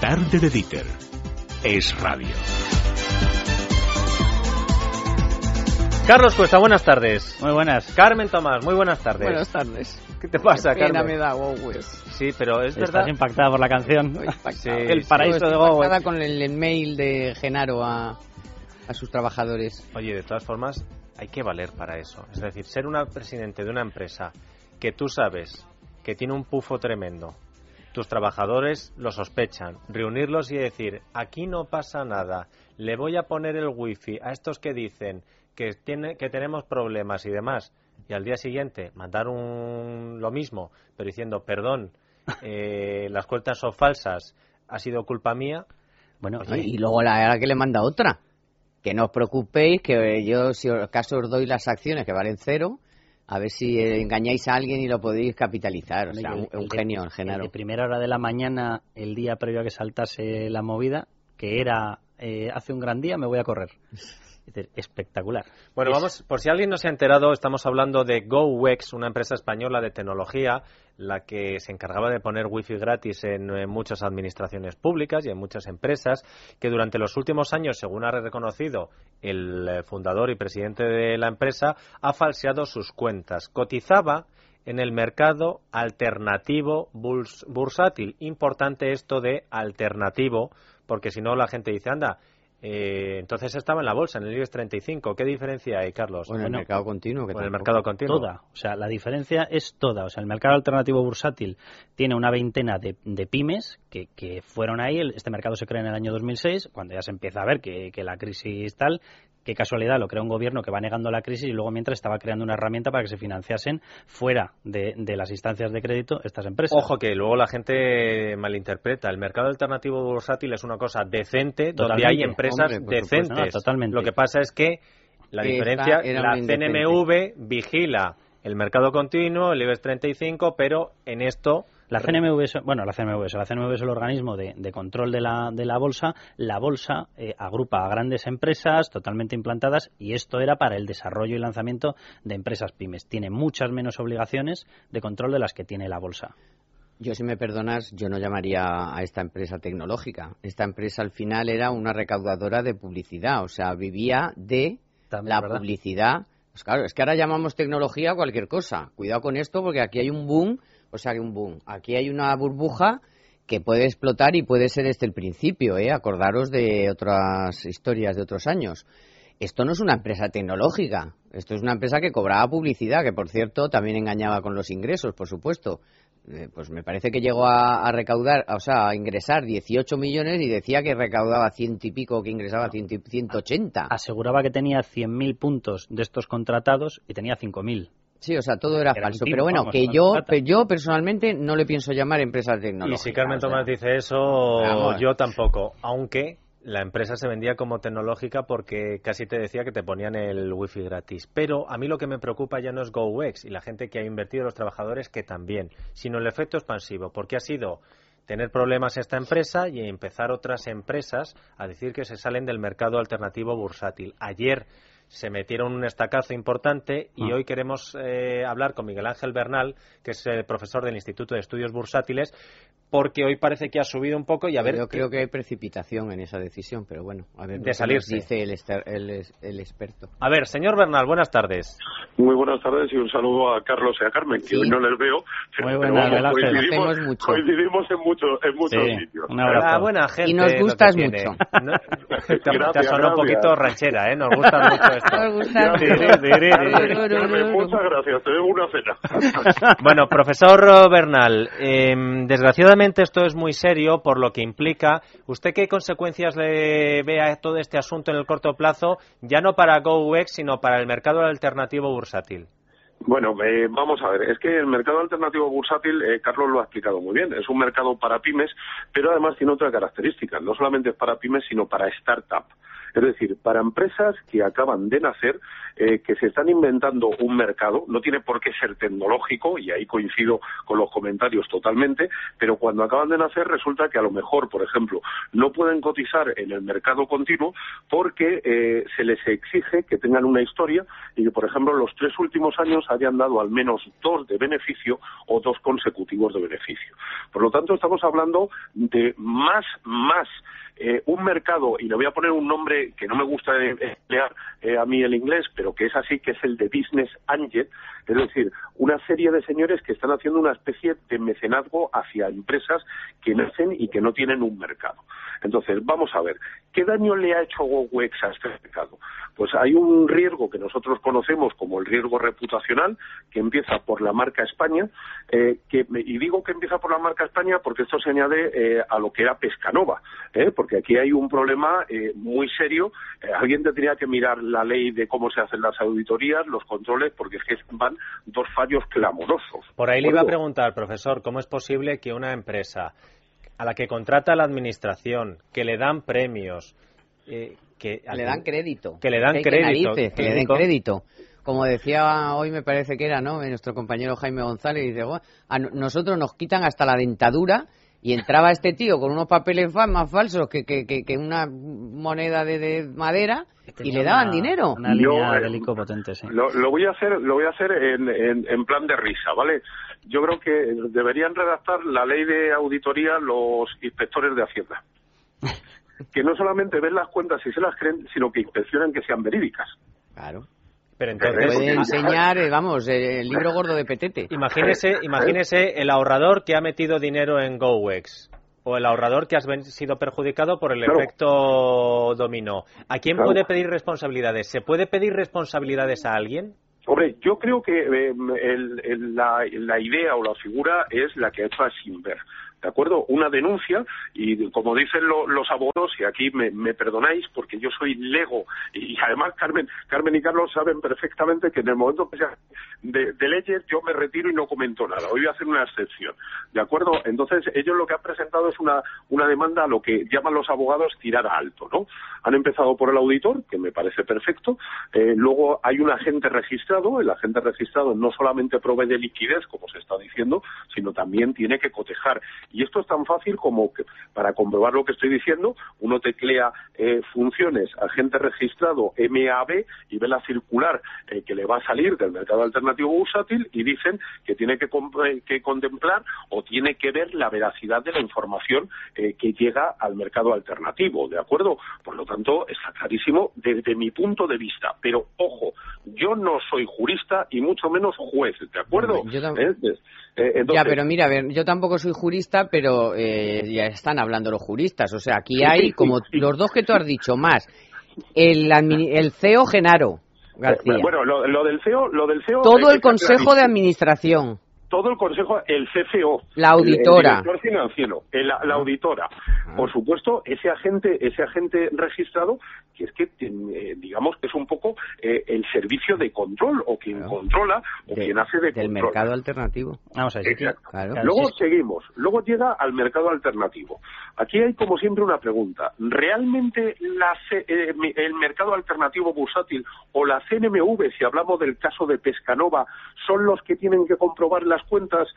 Tarde de Dieter. Es radio. Carlos Cuesta, buenas tardes. Muy buenas. Carmen Tomás, muy buenas tardes. Buenas tardes. ¿Qué te pasa, Qué pena Carmen? me da Gowes. Sí, pero es Estás verdad. impactada por la canción. Sí, el sí. paraíso Estoy de Gowes. impactada con el, el mail de Genaro a, a sus trabajadores. Oye, de todas formas, hay que valer para eso. Es decir, ser una presidente de una empresa que tú sabes que tiene un pufo tremendo, tus trabajadores lo sospechan, reunirlos y decir, aquí no pasa nada, le voy a poner el wifi a estos que dicen que, tiene, que tenemos problemas y demás, y al día siguiente mandar un, lo mismo, pero diciendo, perdón, eh, las cuentas son falsas, ha sido culpa mía, Bueno, Y luego la la que le manda otra. Que no os preocupéis, que yo si acaso os doy las acciones que valen cero, a ver si eh, engañáis a alguien y lo podéis capitalizar. O sea, el- un, el genio, el Genaro. de primera hora de la mañana, el día previo a que saltase la movida, que era eh, hace un gran día, me voy a correr. Espectacular. Bueno, Es- vamos, por si alguien no se ha enterado, estamos hablando de GoWex, una empresa española de tecnología, la que se encargaba de poner wifi gratis en, eh, muchas administraciones públicas y en muchas empresas, que durante los últimos años, según ha reconocido el eh, fundador y presidente de la empresa, ha falseado sus cuentas. Cotizaba en el mercado alternativo burs- bursátil. Importante esto de alternativo, porque si no la gente dice, anda, eh, entonces estaba en la bolsa, en el IBEX 35. ¿Qué diferencia hay, Carlos? Bueno, el Bueno, mercado continuo. Que con el mercado continuo. Toda. O sea, la diferencia es toda. O sea, el mercado alternativo bursátil tiene una veintena de, de pymes que, que fueron ahí. El- Este mercado se crea en el año 2006, cuando ya se empieza a ver que, que la crisis tal. Qué casualidad, lo crea un gobierno que va negando la crisis y luego mientras estaba creando una herramienta para que se financiasen fuera de, de las instancias de crédito estas empresas. Ojo que luego la gente malinterpreta. El mercado alternativo bursátil es una cosa decente, donde hay empresas Hombre, por supuesto. decentes. No, totalmente. Lo que pasa es que la diferencia, la. CNMV vigila el mercado continuo, el IBEX 35, pero en esto La CNMV, es- bueno, la CNMV, es- la CNMV es el organismo de, de control de la, de la bolsa. La bolsa eh, agrupa a grandes empresas totalmente implantadas y esto era para el desarrollo y lanzamiento de empresas pymes. Tiene muchas menos obligaciones de control de las que tiene la bolsa. Yo, si me perdonas, yo no llamaría a esta empresa tecnológica. Esta empresa al final era una recaudadora de publicidad, o sea, vivía de También, la ¿verdad? publicidad. Pues claro, es que ahora llamamos tecnología cualquier cosa. Cuidado con esto porque aquí hay un boom, o sea, un boom. Aquí hay una burbuja que puede explotar y puede ser este el principio, ¿eh? Acordaros de otras historias de otros años. Esto no es una empresa tecnológica, esto es una empresa que cobraba publicidad, que por cierto también engañaba con los ingresos, por supuesto. Eh, pues me parece que llegó a, recaudar, o sea, a ingresar 18 millones y decía que recaudaba ciento y pico, que ingresaba ciento y- 180. Aseguraba que tenía 100.000 puntos de estos contratados y tenía 5.000. Sí, o sea, todo era falso. Pero bueno, vamos, que yo, yo personalmente no le pienso llamar empresa Y tecnológica. si Carmen o sea. Tomás dice eso, Vamos. yo tampoco. Aunque la empresa se vendía como tecnológica porque casi te decía que te ponían el wifi gratis. Pero a mí lo que me preocupa ya no es GoWex y la gente que ha invertido, los trabajadores que también, sino el efecto expansivo, porque ha sido tener problemas esta empresa y empezar otras empresas a decir que se salen del mercado alternativo bursátil. Ayer se metieron un estacazo importante y Ah. hoy queremos eh, hablar con Miguel Ángel Bernal, que es eh, profesor del Instituto de Estudios Bursátiles, porque hoy parece que ha subido un poco y a ver Yo creo que hay precipitación en esa decisión, pero bueno, a ver De salirse. dice el, el, el experto. A ver, señor Bernal, buenas tardes. Muy buenas tardes y un saludo a Carlos y a Carmen, que Sí. hoy no les veo. pero- Muy pero buenas, Miguel Ángel. coincidimos, mucho. coincidimos en, mucho, en muchos Sí, sitios. un abrazo. Ah, buena gente. Y nos gustas mucho. No- te, sonado un poquito ranchera, ¿eh? Nos gusta mucho muchas gracias, te debo una cena. Bueno, profesor Bernal, eh, desgraciadamente esto es muy serio por lo que implica. ¿Usted qué consecuencias le ve a todo este asunto en el corto plazo, ya no para GoWex, sino para el mercado alternativo bursátil? Bueno, eh, vamos a ver, es que el mercado alternativo bursátil, eh, Carlos lo ha explicado muy bien, es un mercado para pymes, pero además tiene otra característica, no solamente es para pymes, sino para startup. Es decir, para empresas que acaban de nacer, eh, que se están inventando un mercado, no tiene por qué ser tecnológico, y ahí coincido con los comentarios totalmente, pero cuando acaban de nacer resulta que a lo mejor, por ejemplo, no pueden cotizar en el mercado continuo porque eh, se les exige que tengan una historia y que, por ejemplo, los tres últimos años hayan dado al menos dos de beneficio o dos consecutivos de beneficio. Por lo tanto, estamos hablando de más, más eh, un mercado, y le voy a poner un nombre que no me gusta emplear eh, a mí el inglés, pero que es así, que es el de Business Angel, es decir, una serie de señores que están haciendo una especie de mecenazgo hacia empresas que nacen y que no tienen un mercado. Entonces, vamos a ver, ¿qué daño le ha hecho GoWex a este mercado? Pues hay un riesgo que nosotros conocemos como el riesgo reputacional, que empieza por la marca España, eh, que, y digo que empieza por la marca España porque esto se añade eh, a lo que era Pescanova, ¿eh? porque aquí hay un problema muy serio. alguien tendría que mirar la ley de cómo se hacen las auditorías, los controles, porque es que van dos fallos clamorosos. Por ahí le iba a preguntar, profesor, ¿cómo es posible que una empresa a la que contrata la administración, que le dan premios, eh, que le dan crédito, que le dan crédito, que, le den crédito. Como decía hoy, me parece que era, ¿no? Nuestro compañero Jaime González dice, a nosotros nos quitan hasta la dentadura y entraba este tío con unos papeles más falsos que, que, que, una moneda de, madera y le daban dinero. Una línea de potente, sí. Lo, voy a hacer, lo voy a hacer en, en, plan de risa, ¿vale? Yo creo que deberían redactar la ley de auditoría los inspectores de Hacienda. que no solamente ven las cuentas y se las creen, sino que inspeccionan que sean verídicas. Claro. Pero entonces puede enseñar, eh, vamos, el libro gordo de Petete. Imagínese, imagínese el ahorrador que ha metido dinero en GoWex o el ahorrador que ha sido perjudicado por el efecto dominó. ¿A quién puede pedir responsabilidades? ¿Se puede pedir responsabilidades a alguien? Hombre, yo creo que eh, la, la, idea o la figura es la que ha hecho a Simber. ¿De acuerdo? Una denuncia y como dicen los abogados, y aquí me, perdonáis porque yo soy lego y además Carmen, Carmen y Carlos saben perfectamente que en el momento que sea de, leyes yo me retiro y no comento nada. Hoy voy a hacer una excepción, ¿de acuerdo? Entonces ellos lo que han presentado es una, una demanda a lo que llaman los abogados tirada alto, ¿no? Han empezado por el auditor, que me parece perfecto, eh, luego hay un agente registrado, el agente registrado no solamente provee de liquidez, como se está diciendo, sino también tiene que cotejar y esto es tan fácil como que, para comprobar lo que estoy diciendo, uno teclea eh, funciones agente registrado MAB y ve la circular eh, que le va a salir del mercado alternativo bursátil y dicen que tiene que, que, contemplar o tiene que ver la veracidad de la información eh, que llega al mercado alternativo, ¿de acuerdo? Por lo tanto, está clarísimo desde mi punto de vista. Pero, ojo, yo no soy jurista y mucho menos juez, ¿de acuerdo? Eh, ya, pero mira, a ver, yo tampoco soy jurista, pero eh, ya están hablando los juristas. O sea, aquí hay como los dos que tú has dicho más. El, el CEO Genaro García. Bueno, lo, del CEO, lo del CEO Todo el Consejo de Administración todo el consejo, el CFO, la auditora, el director financiero, la auditora, por supuesto, ese agente, ese agente registrado, que es que eh, digamos que es un poco eh, el servicio de control o quien controla o quien hace de del mercado alternativo. Vamos a ver. Luego seguimos, luego llega al mercado alternativo. Aquí hay como siempre una pregunta: ¿realmente la, eh, el mercado alternativo bursátil o la CNMV, si hablamos del caso de Pescanova, son los que tienen que comprobar las cuentas?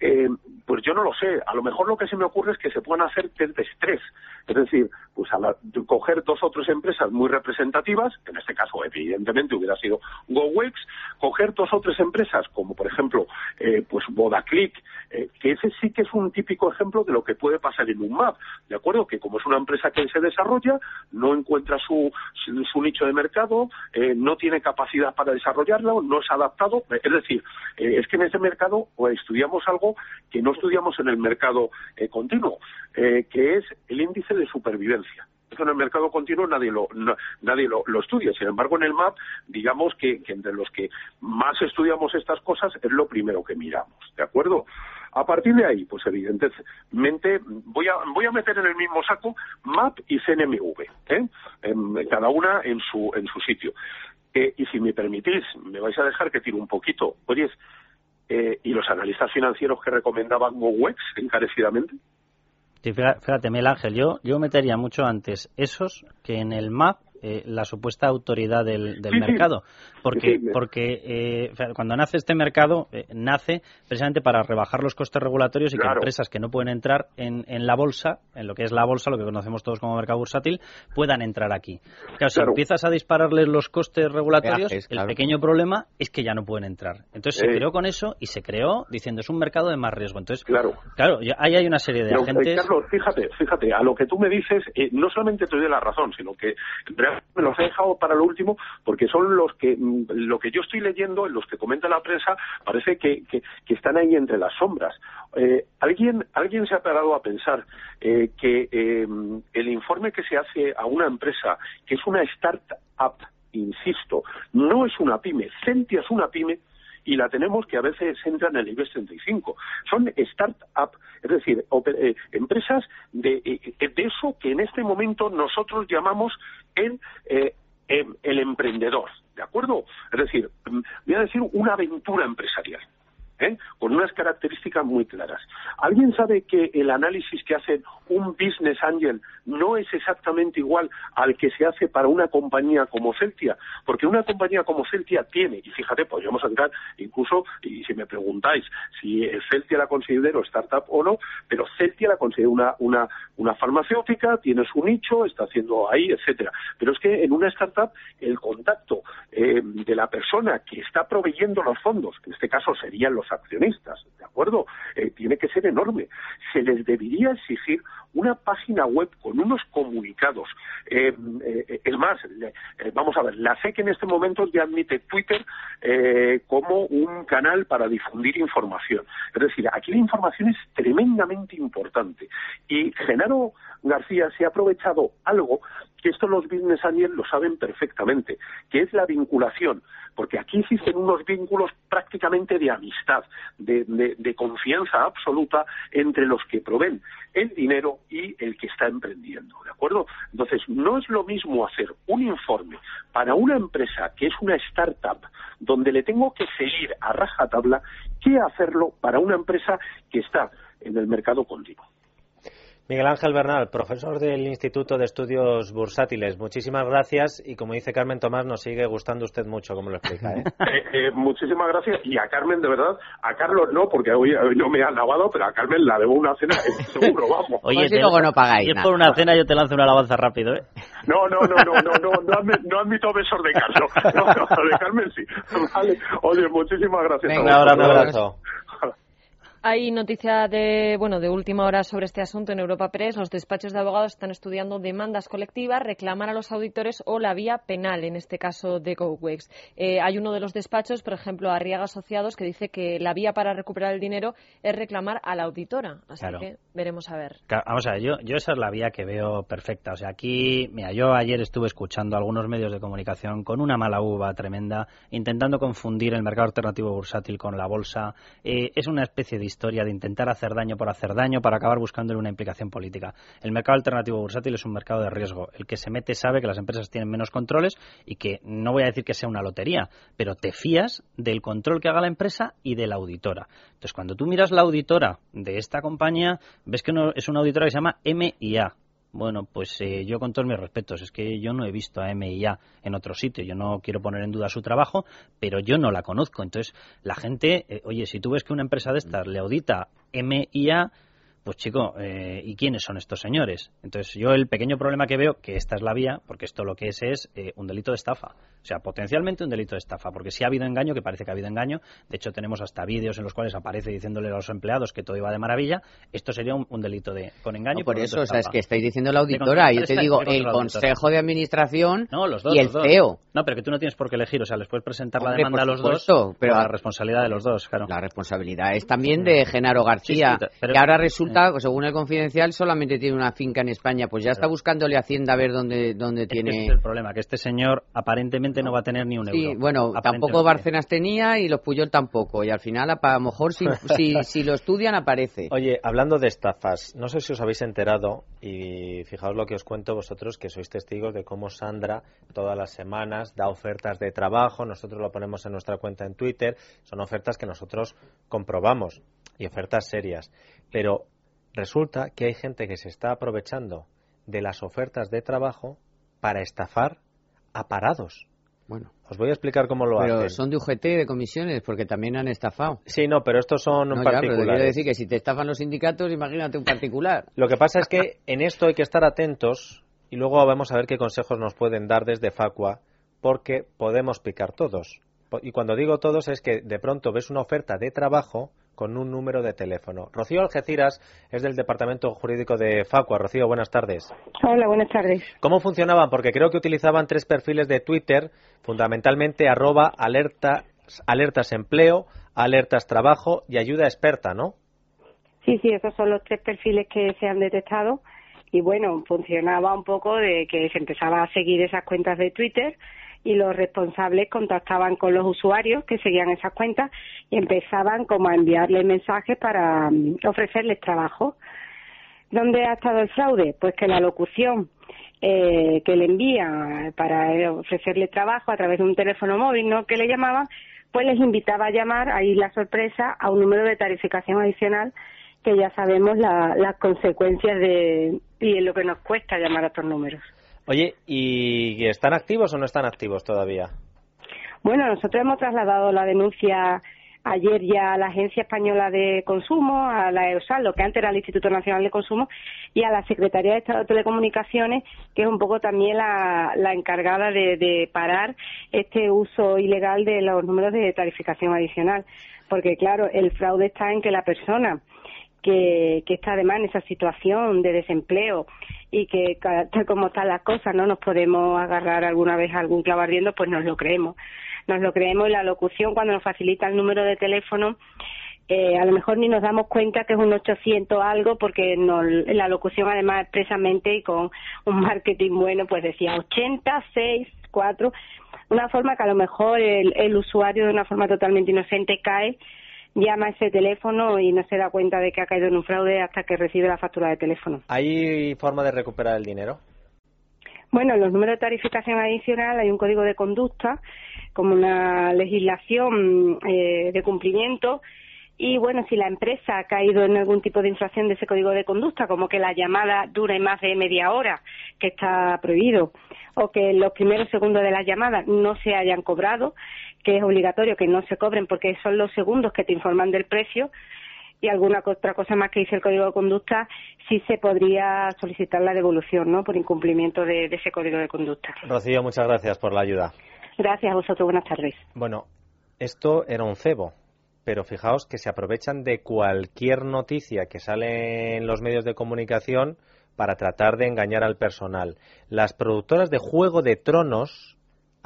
Eh, pues yo no lo sé. A lo mejor lo que se me ocurre es que se puedan hacer test de estrés. Es decir, pues a coger dos o tres empresas muy representativas, en este caso evidentemente hubiera sido GoWex, coger dos o tres empresas como por ejemplo eh, pues Vodaclick, eh, que ese sí que es un típico ejemplo de lo que puede pasar en un map, ¿de acuerdo? Que como es una empresa que se desarrolla, no encuentra su, su, nicho de mercado, eh, no tiene capacidad para desarrollarlo, no es adaptado, es decir, es que en ese mercado pues, estudiamos algo que no estudiamos en el mercado continuo, que es el índice de supervivencia en el mercado continuo nadie lo estudia. Sin embargo, en el MAP, digamos que, entre los que más estudiamos estas cosas es lo primero que miramos, ¿de acuerdo? A partir de ahí, pues evidentemente voy a meter en el mismo saco MAP y CNMV, ¿eh? cada una en su en su sitio. Eh, y si me permitís, me vais a dejar que tire un poquito. Oye, eh, ¿y los analistas financieros que recomendaban GoWex encarecidamente? fíjate, Mel Ángel, yo, yo metería mucho antes esos que en el MAP eh, la supuesta autoridad del, mercado. Porque, porque eh, cuando nace este mercado, eh, nace precisamente para rebajar los costes regulatorios y que empresas que no pueden entrar en, en, la bolsa, en lo que es la bolsa, lo que conocemos todos como mercado bursátil, puedan entrar aquí. Claro, si empiezas a dispararles los costes regulatorios, el pequeño problema es que ya no pueden entrar. Entonces se creó con eso y se creó diciendo es un mercado de más riesgo. Entonces, claro, claro ahí hay una serie de agentes. Carlos, fíjate, fíjate, a lo que tú me dices, no solamente te doy la razón, sino que me los he dejado para lo último porque son los que mm, lo que yo estoy leyendo, en los que comenta la prensa, parece que, que, están ahí entre las sombras. Eh, ¿alguien, ¿Alguien se ha parado a pensar eh, que eh, el informe que se hace a una empresa, que es una startup, insisto, no es una pyme, Centia es una pyme, y la tenemos que a veces entra en el IBEX 35. Son start-up, es decir, eh, empresas de, eh, de, eso que en este momento nosotros llamamos el, eh, em, el emprendedor, ¿de acuerdo? Es decir, mm, voy a decir una aventura empresarial. ¿Eh? con unas características muy claras. ¿Alguien sabe que el análisis que hace un business angel no es exactamente igual al que se hace para una compañía como Celtia? Porque una compañía como Celtia tiene, y fíjate, podríamos entrar incluso, y si me preguntáis si Celtia la considero startup o no, pero Celtia la considero una, una, una farmacéutica, tiene su nicho, está haciendo ahí, etcétera. Pero es que en una startup el contacto eh, de la persona que está proveyendo los fondos, en este caso serían los accionistas, ¿de acuerdo? Eh, tiene que ser enorme. Se les debería exigir una página web con unos comunicados. Eh, eh, más, vamos a ver, la SEC en este momento ya admite Twitter como un canal para difundir información. Es decir, aquí la información es tremendamente importante. Y Genaro García se ha aprovechado algo que esto los business angels lo saben perfectamente, que es la vinculación, porque aquí existen unos vínculos prácticamente de amistad, de, confianza absoluta entre los que proveen el dinero y el que está emprendiendo, ¿de acuerdo? Entonces, no es lo mismo hacer un informe para una empresa que es una startup, donde le tengo que seguir a rajatabla, que hacerlo para una empresa que está en el mercado continuo. Miguel Ángel Bernal, profesor del Instituto de Estudios Bursátiles, muchísimas gracias y como dice Carmen Tomás, nos sigue gustando usted mucho como lo explica. ¿eh? Eh, eh, muchísimas gracias y a Carmen, de verdad, a Carlos no, porque hoy, no me ha lavado, pero a Carmen la debo una cena, seguro, vamos. Oye, si luego no pagáis. Si es por una cena, yo te lanzo una alabanza rápido, ¿eh? No, no, no, no, no, no, no, admito besos de Carlos. No, de Carmen sí. Vale. Oye, muchísimas gracias. Venga, un abrazo. Hay noticia de, bueno, de última hora sobre este asunto en Europa Press. Los despachos de abogados están estudiando demandas colectivas, reclamar a los auditores o la vía penal, en este caso de GoWex. Eh, hay uno de los despachos, por ejemplo, Arriaga Asociados, que dice que la vía para recuperar el dinero es reclamar a la auditora. Así que veremos a ver. vamos a ver, yo, yo esa es la vía que veo perfecta. O sea, aquí, mira, yo ayer estuve escuchando algunos medios de comunicación con una mala uva tremenda, intentando confundir el mercado alternativo bursátil con la bolsa. Eh, es una especie de historia de intentar hacer daño por hacer daño para acabar buscándole una implicación política. El mercado alternativo bursátil es un mercado de riesgo. El que se mete sabe que las empresas tienen menos controles y que no voy a decir que sea una lotería, pero te fías del control que haga la empresa y de la auditora. Entonces, cuando tú miras la auditora de esta compañía, ves que es una auditora que se llama MIA, bueno, pues eh, yo con todos mis respetos, es que yo no he visto a MIA en otro sitio, yo no quiero poner en duda su trabajo, pero yo no la conozco. Entonces, la gente, eh, oye, si tú ves que una empresa de estas le audita MIA, pues chico, eh, ¿y quiénes son estos señores? Entonces, yo el pequeño problema que veo, que esta es la vía, porque esto lo que es es un delito de estafa. O sea, potencialmente un delito de estafa, porque si ha habido engaño, que parece que ha habido engaño, de hecho tenemos hasta vídeos en los cuales aparece diciéndole a los empleados que todo iba de maravilla, esto sería un, delito de con engaño. por, eso, o sea, es que estáis diciendo la auditora, yo te digo, el Consejo de Administración y el CEO. No, pero que tú no tienes por qué elegir, o sea, les puedes presentar la demanda a los dos, pero la responsabilidad de los dos, claro. La responsabilidad es también de Genaro García, que ahora resulta, pues, según el Confidencial, solamente tiene una finca en España, pues ya está buscándole Hacienda a ver dónde, dónde tiene... Este es el problema, que este señor aparentemente no va a tener ni un euro. Sí, bueno, tampoco Barcenas tenía y los Puyol tampoco. Y al final, a lo mejor, si, si, lo estudian, aparece. Oye, hablando de estafas, no sé si os habéis enterado, y fijaos lo que os cuento vosotros, que sois testigos de cómo Sandra todas las semanas da ofertas de trabajo. Nosotros lo ponemos en nuestra cuenta en Twitter. Son ofertas que nosotros comprobamos y ofertas serias. Pero resulta que hay gente que se está aprovechando de las ofertas de trabajo para estafar a parados. Bueno. Os voy a explicar cómo lo pero hacen. son de UGT, de comisiones, porque también han estafado. Sí, no, pero estos son no, particulares. Ya, pero quiero decir que si te estafan los sindicatos, imagínate un particular. Lo que pasa es que en esto hay que estar atentos y luego vamos a ver qué consejos nos pueden dar desde Facua, porque podemos picar todos. Y cuando digo todos es que de pronto ves una oferta de trabajo con un número de teléfono. Rocío Algeciras es del Departamento Jurídico de Facua. Rocío, buenas tardes. Hola, buenas tardes. ¿Cómo funcionaban? Porque creo que utilizaban tres perfiles de Twitter, fundamentalmente arroba alertas, alertas empleo, alertas trabajo y ayuda experta, ¿no? Sí, sí, esos son los tres perfiles que se han detectado y bueno, funcionaba un poco de que se empezaba a seguir esas cuentas de Twitter y los responsables contactaban con los usuarios que seguían esas cuentas y empezaban como a enviarles mensajes para um, ofrecerles trabajo. ¿Dónde ha estado el fraude? Pues que la locución eh, que le envía para ofrecerle trabajo a través de un teléfono móvil, ¿no? Que le llamaban, pues les invitaba a llamar, ahí la sorpresa, a un número de tarificación adicional que ya sabemos las consecuencias de y lo que nos cuesta llamar a estos números. Oye, ¿y están activos o no están activos todavía? Bueno, nosotros hemos trasladado la denuncia ayer ya a la Agencia Española de Consumo, a la EOSAL, lo que antes era el Instituto Nacional de Consumo, y a la Secretaría de Estado de Telecomunicaciones, que es un poco también la, encargada de, de, parar este uso ilegal de los números de tarificación adicional. Porque, claro, el fraude está en que la persona que, que está además en esa situación de desempleo y que tal como están las cosas no nos podemos agarrar alguna vez a algún clavardiendo, pues nos lo creemos. Nos lo creemos y la locución cuando nos facilita el número de teléfono eh, a lo mejor ni nos damos cuenta que es un 800 algo porque no, la locución además expresamente y con un marketing bueno pues decía 80, 6, 4, una forma que a lo mejor el, el usuario de una forma totalmente inocente cae llama a ese teléfono y no se da cuenta de que ha caído en un fraude hasta que recibe la factura de teléfono. ¿Hay forma de recuperar el dinero? Bueno, en los números de tarificación adicional hay un código de conducta, como una legislación eh, de cumplimiento. Y bueno, si la empresa ha caído en algún tipo de infracción de ese código de conducta, como que la llamada dure más de media hora, que está prohibido, o que los primeros segundos de la llamada no se hayan cobrado, que es obligatorio que no se cobren porque son los segundos que te informan del precio y alguna otra cosa más que dice el código de conducta, sí se podría solicitar la devolución, ¿no? Por incumplimiento de, ese código de conducta. Rocío, muchas gracias por la ayuda. Gracias a vosotros, buenas tardes. Bueno, esto era un cebo, pero fijaos que se aprovechan de cualquier noticia que sale en los medios de comunicación para tratar de engañar al personal. Las productoras de Juego de Tronos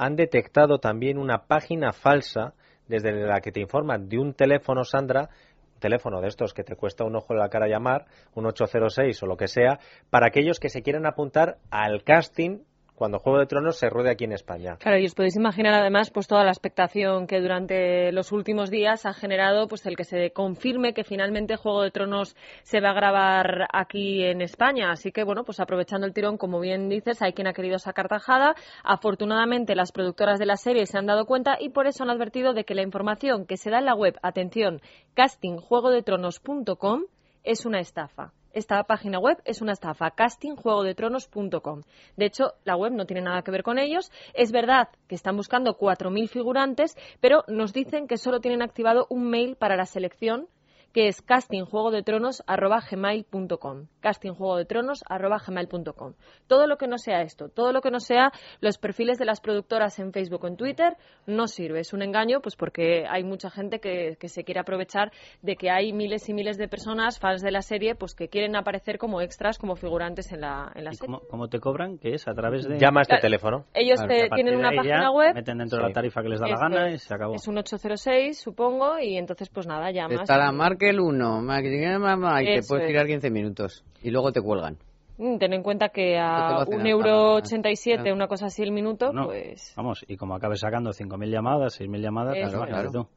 han detectado también una página falsa desde la que te informan de un teléfono, Sandra, un teléfono de estos que te cuesta un ojo de la cara llamar, un 806 o lo que sea, para aquellos que se quieran apuntar al casting cuando Juego de Tronos se ruede aquí en España. Claro, y os podéis imaginar además pues toda la expectación que durante los últimos días ha generado pues el que se confirme que finalmente Juego de Tronos se va a grabar aquí en España. Así que bueno, pues aprovechando el tirón, como bien dices, hay quien ha querido sacar tajada. Afortunadamente las productoras de la serie se han dado cuenta y por eso han advertido de que la información que se da en la web, atención, castingjuegodetronos.com es una estafa esta página web es una estafa, castingjuegodetronos.com. De hecho, la web no tiene nada que ver con ellos. Es verdad que están buscando 4.000 figurantes, pero nos dicen que solo tienen activado un mail para la selección que es castingjuegodetronos.gmail.com castingjuegodetronos.gmail.com Todo lo que no sea esto, todo lo que no sea los perfiles de las productoras en Facebook o en Twitter, no sirve. Es un engaño, pues porque hay mucha gente que, se quiere aprovechar de que hay miles y miles de personas, fans de la serie, pues que quieren aparecer como extras, como figurantes en la, en la serie. Cómo, te cobran? ¿Qué es? ¿A través de...? Llama a este teléfono. Ellos tienen una página web... Meten dentro de la tarifa que les da la gana y se acabó. Es un 806, supongo, y entonces pues nada, llamas. Está la el 1, y te puedes tirar 15 minutos y luego te cuelgan. Mm, ten en cuenta que a un euro 87, una cosa así el minuto, pues... Vamos, y como acabes sacando 5.000 llamadas, 6.000 llamadas, claro, claro.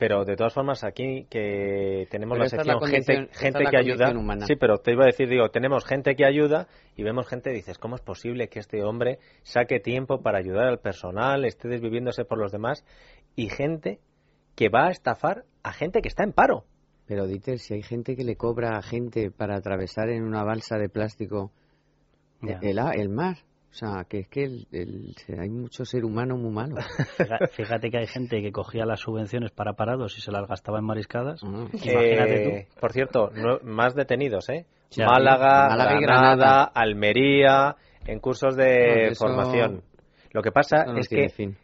Pero de todas formas aquí que tenemos la sección gente, gente que ayuda. Sí, pero te iba a decir, digo, tenemos gente que ayuda y vemos gente, dices, ¿cómo es posible que este hombre saque tiempo para ayudar al personal, esté desviviéndose por los demás? Y gente que va a estafar a gente que está en paro. Pero Dieter, si hay gente que le cobra a gente para atravesar en una balsa de plástico el, el, mar. O sea, que es que hay mucho ser humano muy malo. Fíjate que hay gente que cogía las subvenciones para parados y se las gastaba en mariscadas. Ah. Imagínate tú. Por cierto, más detenidos, ¿eh? Málaga, Granada, Almería, en cursos de formación. Lo que pasa es que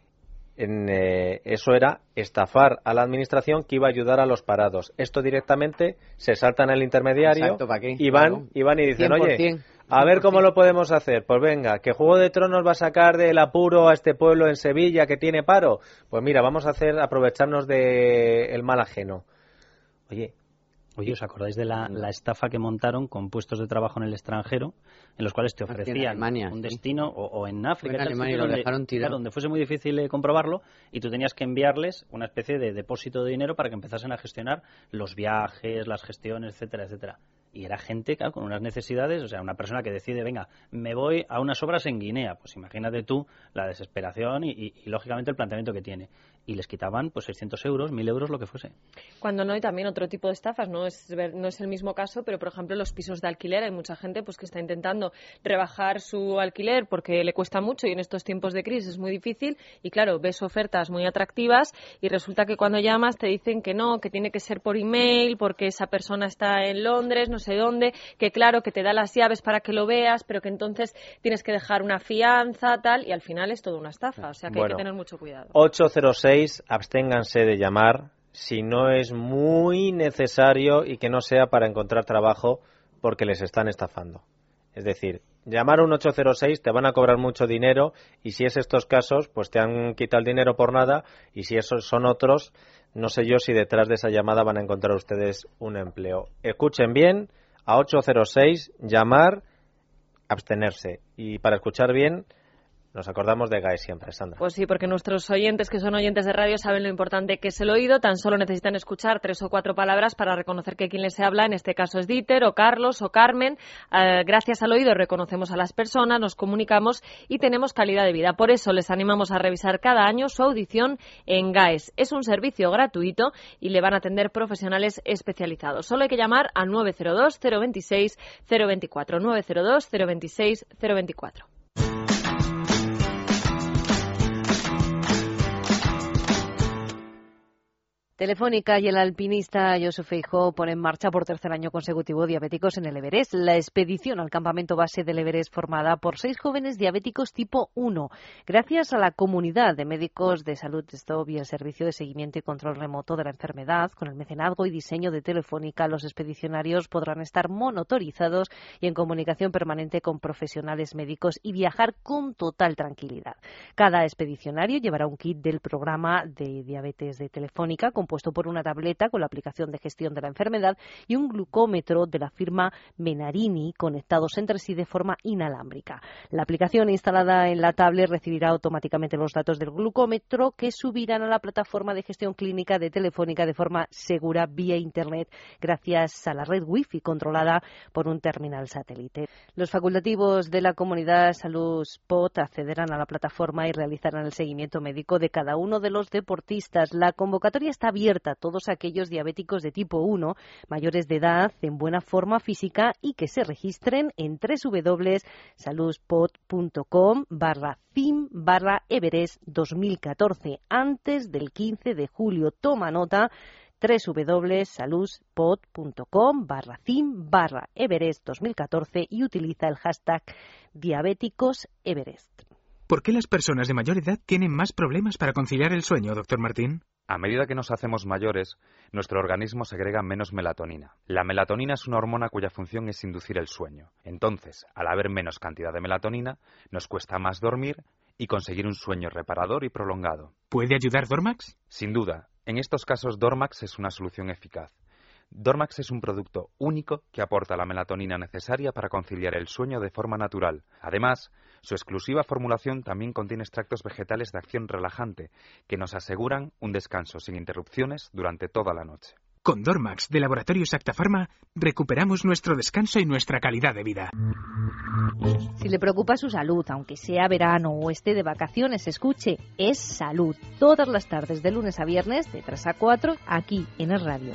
en, eh, eso era estafar a la administración que iba a ayudar a los parados. Esto directamente se saltan al intermediario y van, y van y dicen, oye, a ver cómo lo podemos hacer. Pues venga, que Juego de Tronos va a sacar del apuro a este pueblo en Sevilla que tiene paro. Pues mira, vamos a hacer aprovecharnos del el mal ajeno. Oye, Oye, ¿os acordáis de la, estafa que montaron con puestos de trabajo en el extranjero, en los cuales te ofrecían un destino o, en África, donde, fuese muy difícil eh, comprobarlo, y tú tenías que enviarles una especie de depósito de dinero para que empezasen a gestionar los viajes, las gestiones, etcétera, etcétera. Y era gente con unas necesidades, o sea, una persona que decide, venga, me voy a unas obras en Guinea, pues imagínate tú la desesperación y, lógicamente el planteamiento que tiene. Y les quitaban pues 600 euros, 1000 euros, lo que fuese. Cuando no hay también otro tipo de estafas, no es, no es el mismo caso, pero por ejemplo los pisos de alquiler, hay mucha gente pues que está intentando rebajar su alquiler porque le cuesta mucho y en estos tiempos de crisis es muy difícil y claro, ves ofertas muy atractivas y resulta que cuando llamas te dicen que no, que tiene que ser por email porque esa persona está en Londres, no sé dónde, que claro, que te da las llaves para que lo veas, pero que entonces tienes que dejar una fianza, tal, y al final es toda una estafa. O sea que hay que tener mucho cuidado. 806, absténganse de llamar si no es muy necesario y que no sea para encontrar trabajo porque les están estafando. Es decir, llamar a un 806 te van a cobrar mucho dinero y si es estos casos, pues te han quitado el dinero por nada y si esos son otros, no sé yo si detrás de esa llamada van a encontrar ustedes un empleo. Escuchen bien, a 806, llamar, abstenerse. Y para escuchar bien, nos acordamos de Gae siempre, Sandra. Pues sí, porque nuestros oyentes, que son oyentes de radio, saben lo importante que es el oído. Tan solo necesitan escuchar tres o cuatro palabras para reconocer que quien les habla, en este caso es Dieter, o Carlos, o Carmen. Eh, gracias al oído reconocemos a las personas, nos comunicamos y tenemos calidad de vida. Por eso les animamos a revisar cada año su audición en GAES. Es un servicio gratuito y le van a atender profesionales especializados. Solo hay que llamar al 902 026 024. 902 026 024. Telefónica y el alpinista Josef Feijó ponen en marcha por tercer año consecutivo diabéticos en el Everest. La expedición al campamento base del Everest formada por seis jóvenes diabéticos tipo 1. Gracias a la comunidad de médicos de salud Stop y el servicio de seguimiento y control remoto de la enfermedad, con el mecenazgo y diseño de Telefónica, los expedicionarios podrán estar monotorizados y en comunicación permanente con profesionales médicos y viajar con total tranquilidad. Cada expedicionario llevará un kit del programa de diabetes de Telefónica compuesto por una tableta con la aplicación de gestión de la enfermedad y un glucómetro de la firma Menarini conectados entre sí de forma inalámbrica. La aplicación instalada en la tablet recibirá automáticamente los datos del glucómetro que subirán a la plataforma de gestión clínica de Telefónica de forma segura vía Internet gracias a la red Wi-Fi controlada por un terminal satélite. Los facultativos de la comunidad Salud Spot accederán a la plataforma y realizarán el seguimiento médico de cada uno de los deportistas. La convocatoria está abierta a todos aquellos diabéticos de tipo 1, mayores de edad, en buena forma física y que se registren en www.saludspot.com barra FIM barra Everest 2014 antes del 15 de julio. Toma nota www.saludspot.com barra FIM barra Everest 2014 y utiliza el hashtag diabéticos Everest. ¿Por qué las personas de mayor edad tienen más problemas para conciliar el sueño, doctor Martín? A medida que nos hacemos mayores, nuestro organismo segrega menos melatonina. La melatonina es una hormona cuya función es inducir el sueño. Entonces, al haber menos cantidad de melatonina, nos cuesta más dormir y conseguir un sueño reparador y prolongado. ¿Puede ayudar Dormax? Sin duda. En estos casos, Dormax es una solución eficaz. Dormax es un producto único que aporta la melatonina necesaria para conciliar el sueño de forma natural. Además, su exclusiva formulación también contiene extractos vegetales de acción relajante que nos aseguran un descanso sin interrupciones durante toda la noche. Con Dormax de Laboratorios Pharma recuperamos nuestro descanso y nuestra calidad de vida. Si le preocupa su salud, aunque sea verano o esté de vacaciones, escuche, es salud. Todas las tardes de lunes a viernes de 3 a 4 aquí en el radio.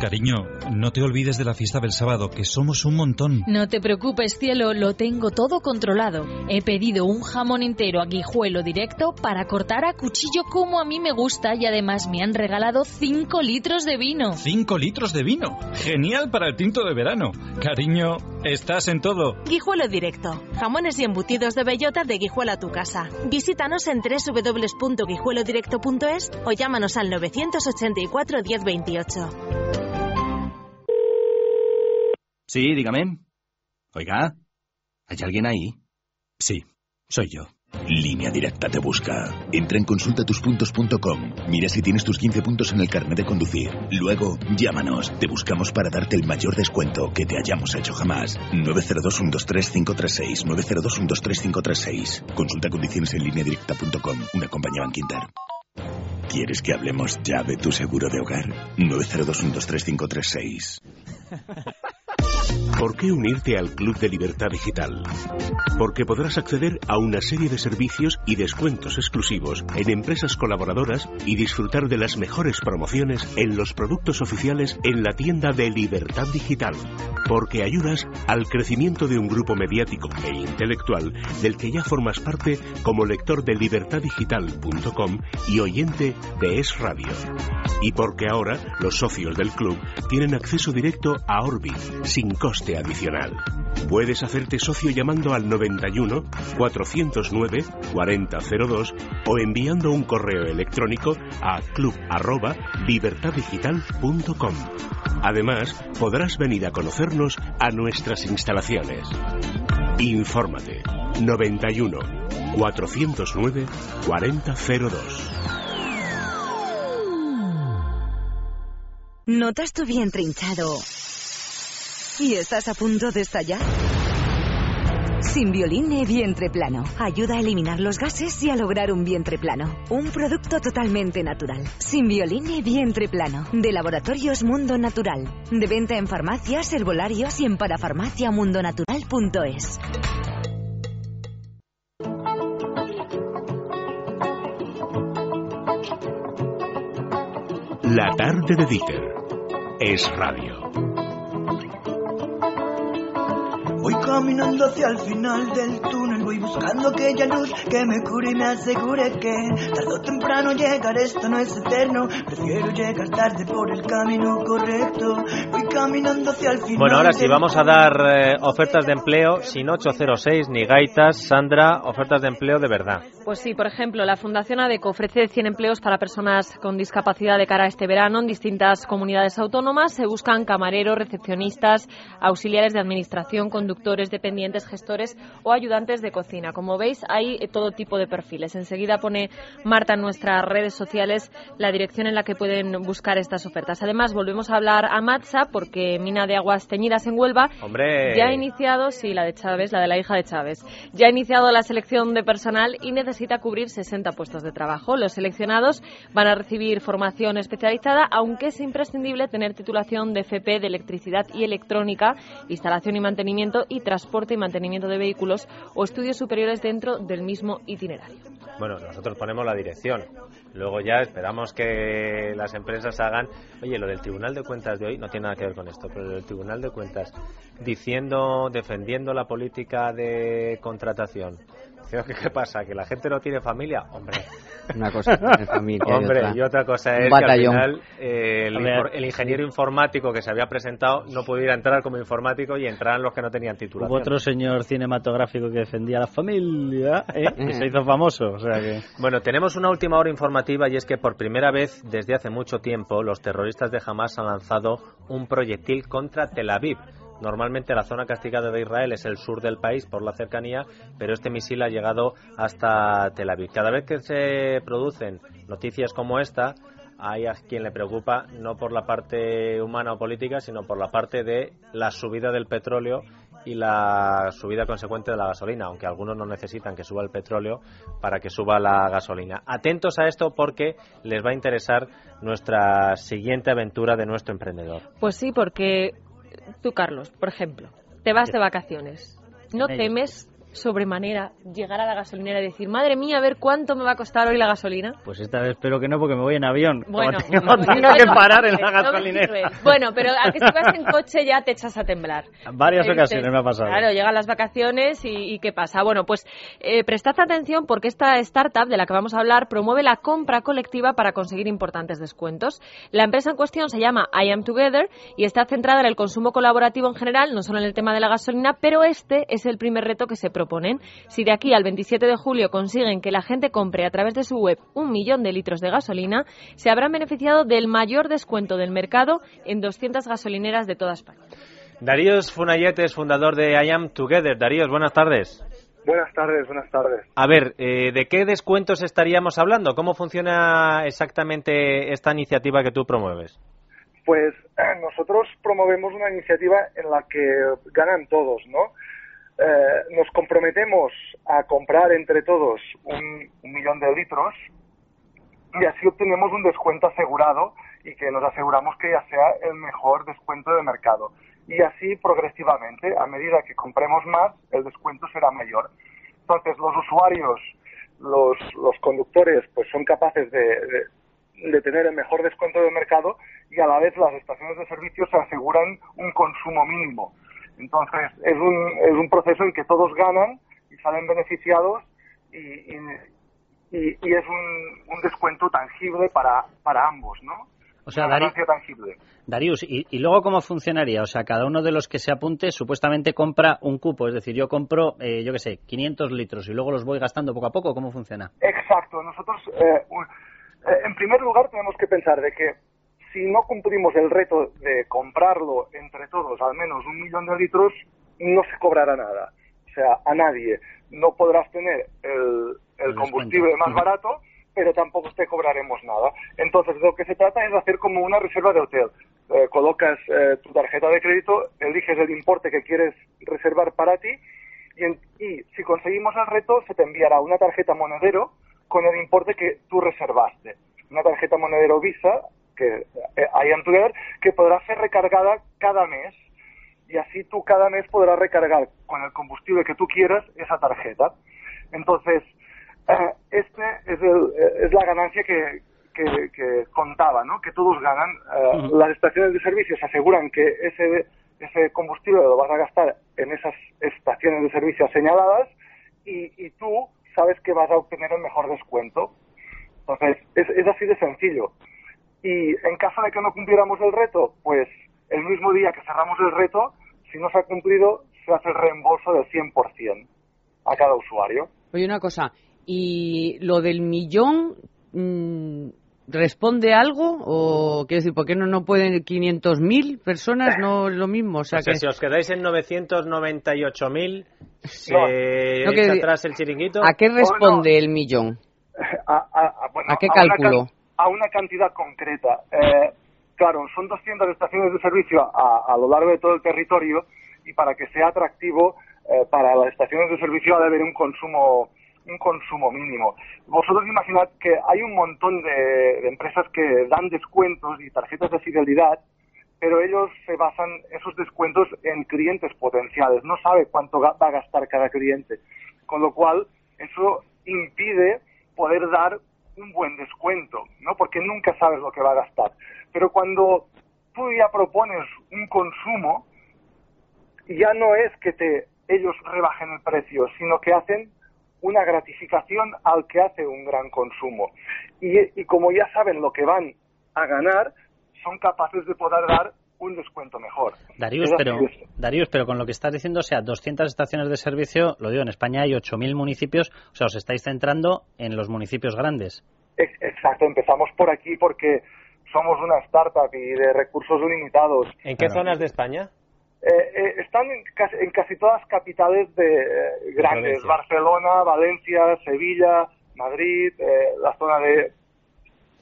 Cariño, no te olvides de la fiesta del sábado, que somos un montón. No te preocupes, cielo, lo tengo todo controlado. He pedido un jamón entero a guijuelo directo para cortar a cuchillo como a mí me gusta y además me han regalado 5 litros de vino. ¿5 litros de vino? Genial para el tinto de verano. Cariño, estás en todo. Guijuelo directo. Jamones y embutidos de bellota de Guijuelo a tu casa. Visítanos en www.guijuelodirecto.es o llámanos al 984 1028. Sí, dígame. Oiga, ¿hay alguien ahí? Sí, soy yo. Línea Directa te busca. Entra en consultatuspuntos.com. Mira si tienes tus 15 puntos en el carnet de conducir. Luego, llámanos. Te buscamos para darte el mayor descuento que te hayamos hecho jamás. 902-123-536. 902-123-536. Consulta condiciones en lineadirecta.com. Una compañía Inter. ¿Quieres que hablemos ya de tu seguro de hogar? 902-123-536. ¿Por qué unirte al Club de Libertad Digital? Porque podrás acceder a una serie de servicios y descuentos exclusivos en empresas colaboradoras y disfrutar de las mejores promociones en los productos oficiales en la tienda de Libertad Digital. Porque ayudas al crecimiento de un grupo mediático e intelectual del que ya formas parte como lector de libertaddigital.com y oyente de Es Radio. Y porque ahora los socios del club tienen acceso directo a Orbit sin coste adicional. Puedes hacerte socio llamando al 91 409 4002 o enviando un correo electrónico a club@libertaddigital.com. Además, podrás venir a a nuestras instalaciones. Infórmate 91 409 4002. ¿Notas tu vientre hinchado ¿Y estás a punto de estallar? Simbioline Vientre Plano. Ayuda a eliminar los gases y a lograr un vientre plano. Un producto totalmente natural. Simbioline Vientre Plano. De Laboratorios Mundo Natural. De venta en farmacias, herbolarios y en parafarmaciamundonatural.es. La tarde de Dieter es radio. Voy caminando hacia el final del túnel, voy buscando aquella luz que me cure y me asegure que tarde o temprano llegar, esto no es eterno. Prefiero llegar tarde por el camino correcto. Voy caminando hacia el final. Bueno, ahora sí, vamos a dar eh, ofertas de empleo sin 806 ni gaitas. Sandra, ofertas de empleo de verdad. Pues sí, por ejemplo, la Fundación ADECO ofrece 100 empleos para personas con discapacidad de cara a este verano en distintas comunidades autónomas. Se buscan camareros, recepcionistas, auxiliares de administración, conductores conductores, dependientes, gestores o ayudantes de cocina. Como veis, hay todo tipo de perfiles. Enseguida pone Marta en nuestras redes sociales la dirección en la que pueden buscar estas ofertas. Además, volvemos a hablar a Matza porque Mina de Aguas Teñidas en Huelva ya ha iniciado, sí, la de Chávez, la de la hija de Chávez, ya ha iniciado la selección de personal y necesita cubrir 60 puestos de trabajo. Los seleccionados van a recibir formación especializada, aunque es imprescindible tener titulación de FP de electricidad y electrónica, instalación y mantenimiento y transporte y mantenimiento de vehículos o estudios superiores dentro del mismo itinerario. Bueno, nosotros ponemos la dirección. Luego ya esperamos que las empresas hagan. Oye, lo del Tribunal de Cuentas de hoy no tiene nada que ver con esto, pero el Tribunal de Cuentas diciendo, defendiendo la política de contratación ¿Qué pasa? ¿Que la gente no tiene familia? Hombre. Una cosa es familia. Hombre, y otra, cosa es que al final eh, el, ingeniero informático que se había presentado no pudiera entrar como informático y entraran los que no tenían titulación. Hubo otro señor cinematográfico que defendía a la familia ¿eh? y se hizo famoso. O sea que... Bueno, tenemos una última hora informativa y es que por primera vez desde hace mucho tiempo los terroristas de Hamas han lanzado un proyectil contra Tel Aviv. Normalmente la zona castigada de Israel es el sur del país por la cercanía, pero este misil ha llegado hasta Tel Aviv. Cada vez que se producen noticias como esta, hay a quien le preocupa no por la parte humana o política, sino por la parte de la subida del petróleo y la subida consecuente de la gasolina, aunque algunos no necesitan que suba el petróleo para que suba la gasolina. Atentos a esto porque les va a interesar nuestra siguiente aventura de nuestro emprendedor. Pues sí, porque tú, Carlos, por ejemplo, te vas de vacaciones. ¿No temes sobremanera llegar a la gasolinera y decir, madre mía, a ver cuánto me va a costar hoy la gasolina? Pues esta vez espero que no, porque me voy en avión. Bueno, no tengo que parar en la gasolinera. bueno, pero a que si vas en coche ya te echas a temblar. Varias ocasiones me ha pasado. Claro, llegan las vacaciones y, ¿qué pasa? Bueno, pues eh, prestad atención porque esta startup de la que vamos a hablar promueve la compra colectiva para conseguir importantes descuentos. La empresa en cuestión se llama I Am Together y está centrada en el consumo colaborativo en general, no solo en el tema de la gasolina, pero este es el primer reto que se proponen. Si de aquí al 27 de julio consiguen que la gente compre a través de su web un millón de litros de gasolina, se habrán beneficiado del mayor descuento del mercado en 200 gasolineras de toda España. Daríos Funayetes, fundador de I Am Together. Daríos, buenas tardes. Buenas tardes, buenas tardes. A ver, eh, ¿de qué descuentos estaríamos hablando? ¿Cómo funciona exactamente esta iniciativa que tú promueves? Pues nosotros promovemos una iniciativa en la que ganan todos, ¿no? Eh, nos comprometemos a comprar entre todos un, millón de litros y así obtenemos un descuento asegurado y que nos aseguramos que ya sea el mejor descuento de mercado. Y así progresivamente, a medida que compremos más, el descuento será mayor. Entonces, los usuarios, los, los conductores, pues son capaces de, de tener el mejor descuento de mercado y a la vez las estaciones de servicio se aseguran un consumo mínimo. Entonces, es un, es un proceso en que todos ganan y salen beneficiados y, y, y, es un, un, descuento tangible para, para ambos, ¿no? O sea, Darius, Darius ¿y, ¿y, luego cómo funcionaría? O sea, cada uno de los que se apunte supuestamente compra un cupo, es decir, yo compro, eh, yo qué sé, 500 litros y luego los voy gastando poco a poco, ¿cómo funciona? Exacto, nosotros, eh, eh, en primer lugar, tenemos que pensar de que si no cumplimos el reto de comprarlo entre todos al menos un millón de litros, no se cobrará nada. O sea, a nadie. No podrás tener el, combustible más barato, pero tampoco te cobraremos nada. Entonces, lo que se trata es hacer como una reserva de hotel. Eh, colocas eh, tu tarjeta de crédito, eliges el importe que quieres reservar para ti y, y si conseguimos el reto, se te enviará una tarjeta monedero con el importe que tú reservaste. Una tarjeta monedero Visa, que hay en Together, que podrá ser recargada cada mes y así tú cada mes podrás recargar con el combustible que tú quieras esa tarjeta. Entonces, eh, este es, el, es, la ganancia que, que, contaba, ¿no? Que todos ganan. Eh, las estaciones de servicio se aseguran que ese, ese combustible lo vas a gastar en esas estaciones de servicio señaladas y, y tú sabes que vas a obtener el mejor descuento. Entonces, es, es así de sencillo. Y en caso de que no cumpliéramos el reto, pues el mismo día que cerramos el reto, si no se ha cumplido, se hace el reembolso del 100% a cada usuario. Oye, una cosa, ¿y lo del millón mm, responde algo? ¿O quiero decir, por qué no, no pueden 500.000 personas? No es lo mismo. O sea, que... si os quedáis en 998.000, se echa atrás el chiringuito. ¿A qué responde el millón? ¿A, qué cálculo? A una cantidad concreta. Eh, claro, son 200 estaciones de servicio a, lo largo de todo el territorio y para que sea atractivo eh, para las estaciones de servicio ha de haber un consumo un consumo mínimo. Vosotros imaginad que hay un montón de, empresas que dan descuentos y tarjetas de fidelidad, pero ellos se basan esos descuentos en clientes potenciales. No sabe cuánto va a gastar cada cliente. Con lo cual, eso impide poder dar un buen descuento, ¿no? Porque nunca sabes lo que va a gastar. Pero cuando tú ya propones un consumo, ya no es que te ellos rebajen el precio, sino que hacen una gratificación al que hace un gran consumo. Y, y como ya saben lo que van a ganar, son capaces de poder dar un descuento mejor. Darius, pero, Darius, pero con lo que estás diciendo, o sea, 200 estaciones de servicio, lo digo, en España hay 8.000 municipios, o sea, os estáis centrando en los municipios grandes. Exacto, empezamos por aquí porque somos una startup y de recursos limitados. ¿En qué zonas de España? Eh, eh, están en casi, en casi, todas capitales de eh, grandes, Barcelona, Valencia, Sevilla, Madrid, la zona de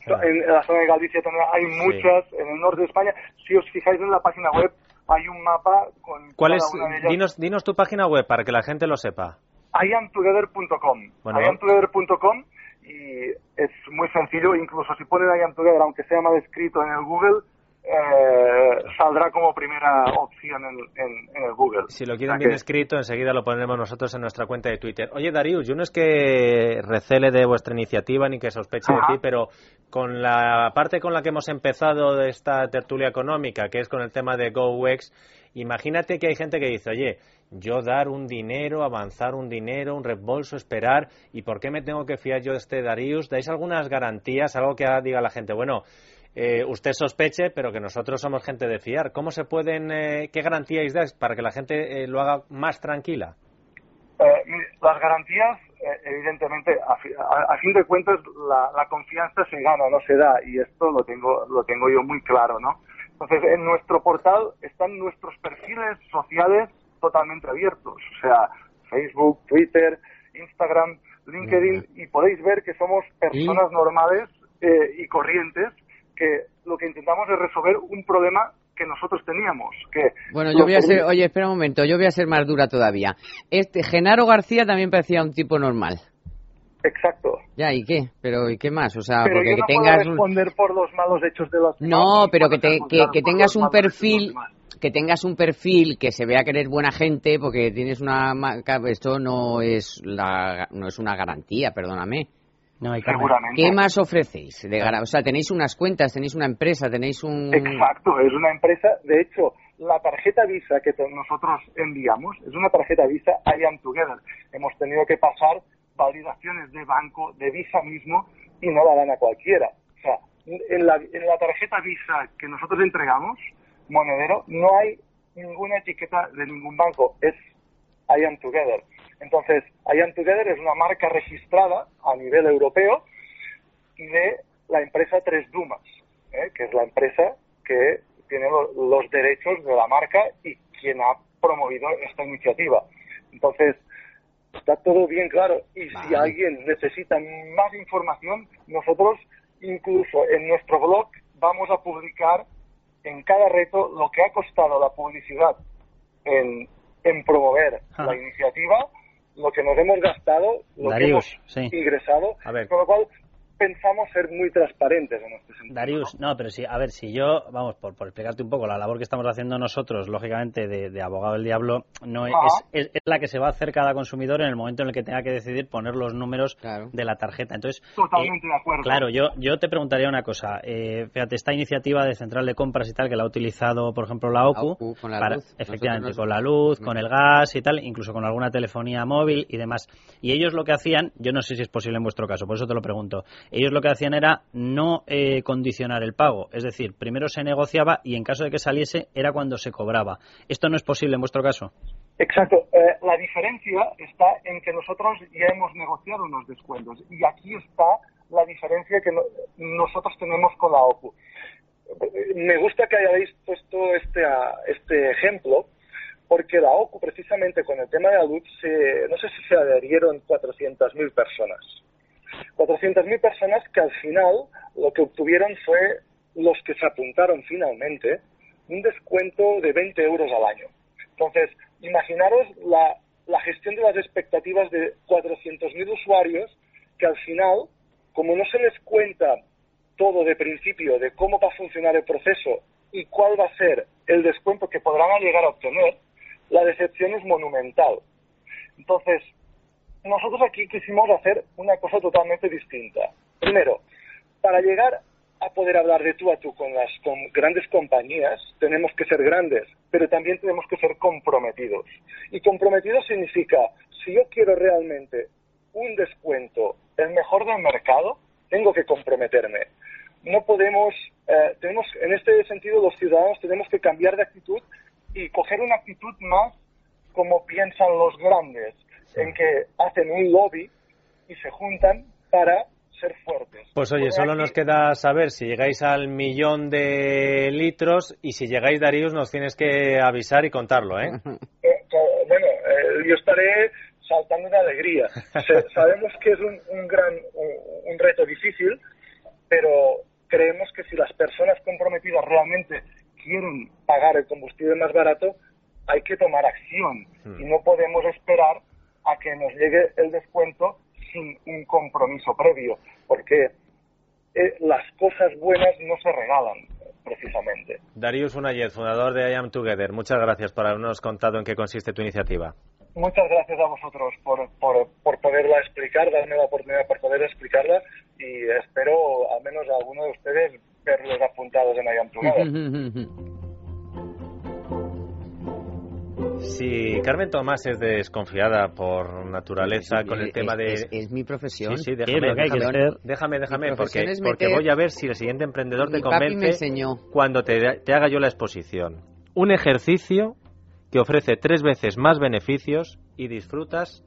en la zona de Galicia también hay muchas, en el norte de España. Si os fijáis en la página web, hay un mapa con. ¿Cuál es? Dinos, dinos tu página web para que la gente lo sepa. iamtogether.com. Bueno. iamtogether.com y es muy sencillo, incluso si ponen I Together, aunque sea mal escrito en el Google, eh, saldrá como primera opción en, el Google. Si lo quieren bien escrito, enseguida lo ponemos nosotros en nuestra cuenta de Twitter. Oye, Darius, yo no es que recele de vuestra iniciativa ni que sospeche de ti, pero con la parte con la que hemos empezado de esta tertulia económica, que es con el tema de GoWex, imagínate que hay gente que dice, oye, yo dar un dinero, avanzar un dinero, un reembolso, esperar, ¿y por qué me tengo que fiar yo de este Darius? ¿Dais algunas garantías, algo que diga la gente, bueno, eh, usted sospeche, pero que nosotros somos gente de fiar. ¿Cómo se pueden, eh, qué garantías dais para que la gente eh, lo haga más tranquila? las garantías, evidentemente, a, fin de cuentas, la, confianza se gana, no se da, y esto lo tengo, lo tengo yo muy claro, ¿no? Entonces, en nuestro portal están nuestros perfiles sociales totalmente abiertos, o sea, Facebook, Twitter, Instagram, LinkedIn, y podéis ver que somos personas normales y corrientes que lo que intentamos es resolver un problema que nosotros teníamos. Que bueno, yo voy a ser, oye, espera un momento, yo voy a ser más dura todavía. Este Genaro García también parecía un tipo normal. Exacto. Ya, ¿y qué? Pero ¿y qué más? O sea, pero porque yo no que tengas puedo responder por los malos hechos de los No, pero que, que, tengas un perfil que tengas un perfil que se vea que eres buena gente porque tienes una esto no es la no es una garantía, perdóname. No, Seguramente. ¿Qué más ofrecéis? De, o sea, tenéis unas cuentas, tenéis una empresa, tenéis un... Exacto, es una empresa. De hecho, la tarjeta Visa que nosotros enviamos es una tarjeta Visa I am Together. Hemos tenido que pasar validaciones de banco, de Visa mismo, y no la dan a cualquiera. O sea, en la, en la tarjeta Visa que nosotros entregamos, monedero, no hay ninguna etiqueta de ningún banco. Es I am Together. Entonces, I Together es una marca registrada a nivel europeo de la empresa Tres Dumas, ¿eh? que es la empresa que tiene los derechos de la marca y quien ha promovido esta iniciativa. Entonces, está todo bien claro. Y si alguien necesita más información, nosotros incluso en nuestro blog vamos a publicar en cada reto lo que ha costado la publicidad en, promover la iniciativa lo que nos hemos gastado, lo que hemos ingresado, con lo cual pensamos ser muy transparentes en este sentido. Darius, no, pero sí, a ver, si yo, vamos, por, por explicarte un poco, la labor que estamos haciendo nosotros, lógicamente, de, abogado del diablo, no es, es, la que se va a hacer cada consumidor en el momento en el que tenga que decidir poner los números de la tarjeta. Entonces, Totalmente de acuerdo. Claro, yo, yo te preguntaría una cosa. Eh, fíjate, esta iniciativa de central de compras y tal, que la ha utilizado, por ejemplo, la OCU, con la luz. efectivamente, con la luz, con el gas y tal, incluso con alguna telefonía móvil y demás. Y ellos lo que hacían, yo no sé si es posible en vuestro caso, por eso te lo pregunto, ellos lo que hacían era no eh, condicionar el pago. Es decir, primero se negociaba y en caso de que saliese era cuando se cobraba. ¿Esto no es posible en vuestro caso? Exacto. Eh, la diferencia está en que nosotros ya hemos negociado unos descuentos y aquí está la diferencia que nosotros tenemos con la OCU. Me gusta que hayáis puesto este, este ejemplo porque la OCU precisamente con el tema de la luz, se, no sé si se adherieron 400.000 personas 400.000 personas que al final lo que obtuvieron fue los que se apuntaron finalmente un descuento de 20 euros al año. Entonces, imaginaros la, la gestión de las expectativas de 400.000 usuarios que al final, como no se les cuenta todo de principio de cómo va a funcionar el proceso y cuál va a ser el descuento que podrán llegar a obtener, la decepción es monumental. Entonces, nosotros aquí quisimos hacer una cosa totalmente distinta. Primero, para llegar a poder hablar de tú a tú con las grandes compañías, tenemos que ser grandes, pero también tenemos que ser comprometidos. Y comprometidos significa, si yo quiero realmente un descuento, el mejor del mercado, tengo que comprometerme. No podemos, eh, tenemos, en este sentido, los ciudadanos tenemos que cambiar de actitud y coger una actitud más como piensan los grandes en que hacen un lobby y se juntan para ser fuertes. Pues oye, solo nos queda saber si llegáis al millón de litros y si llegáis, Darius, nos tienes que avisar y contarlo, ¿eh? eh bueno, eh, yo estaré saltando de alegría. Sabemos que es un, un gran un, reto difícil, pero creemos que si las personas comprometidas realmente quieren pagar el combustible más barato, hay que tomar acción hmm. y no podemos esperar a que nos llegue el descuento sin un compromiso previo, porque eh, las cosas buenas no se regalan. precisamente. Darius Unayez, fundador de I Am Together, muchas gracias por habernos contado en qué consiste tu iniciativa. Muchas gracias a vosotros por, por, por poderla explicar, darme la oportunidad por poder explicarla y espero al menos a alguno de ustedes verlos apuntados en I Am Together. Si Carmen Tomás es desconfiada por naturaleza con el tema de... Es, mi profesión. Sí, sí, déjame, déjame, déjame, porque, porque voy a ver si el siguiente emprendedor te convence cuando te, te haga yo la exposición. Un ejercicio que ofrece tres veces más beneficios y disfrutas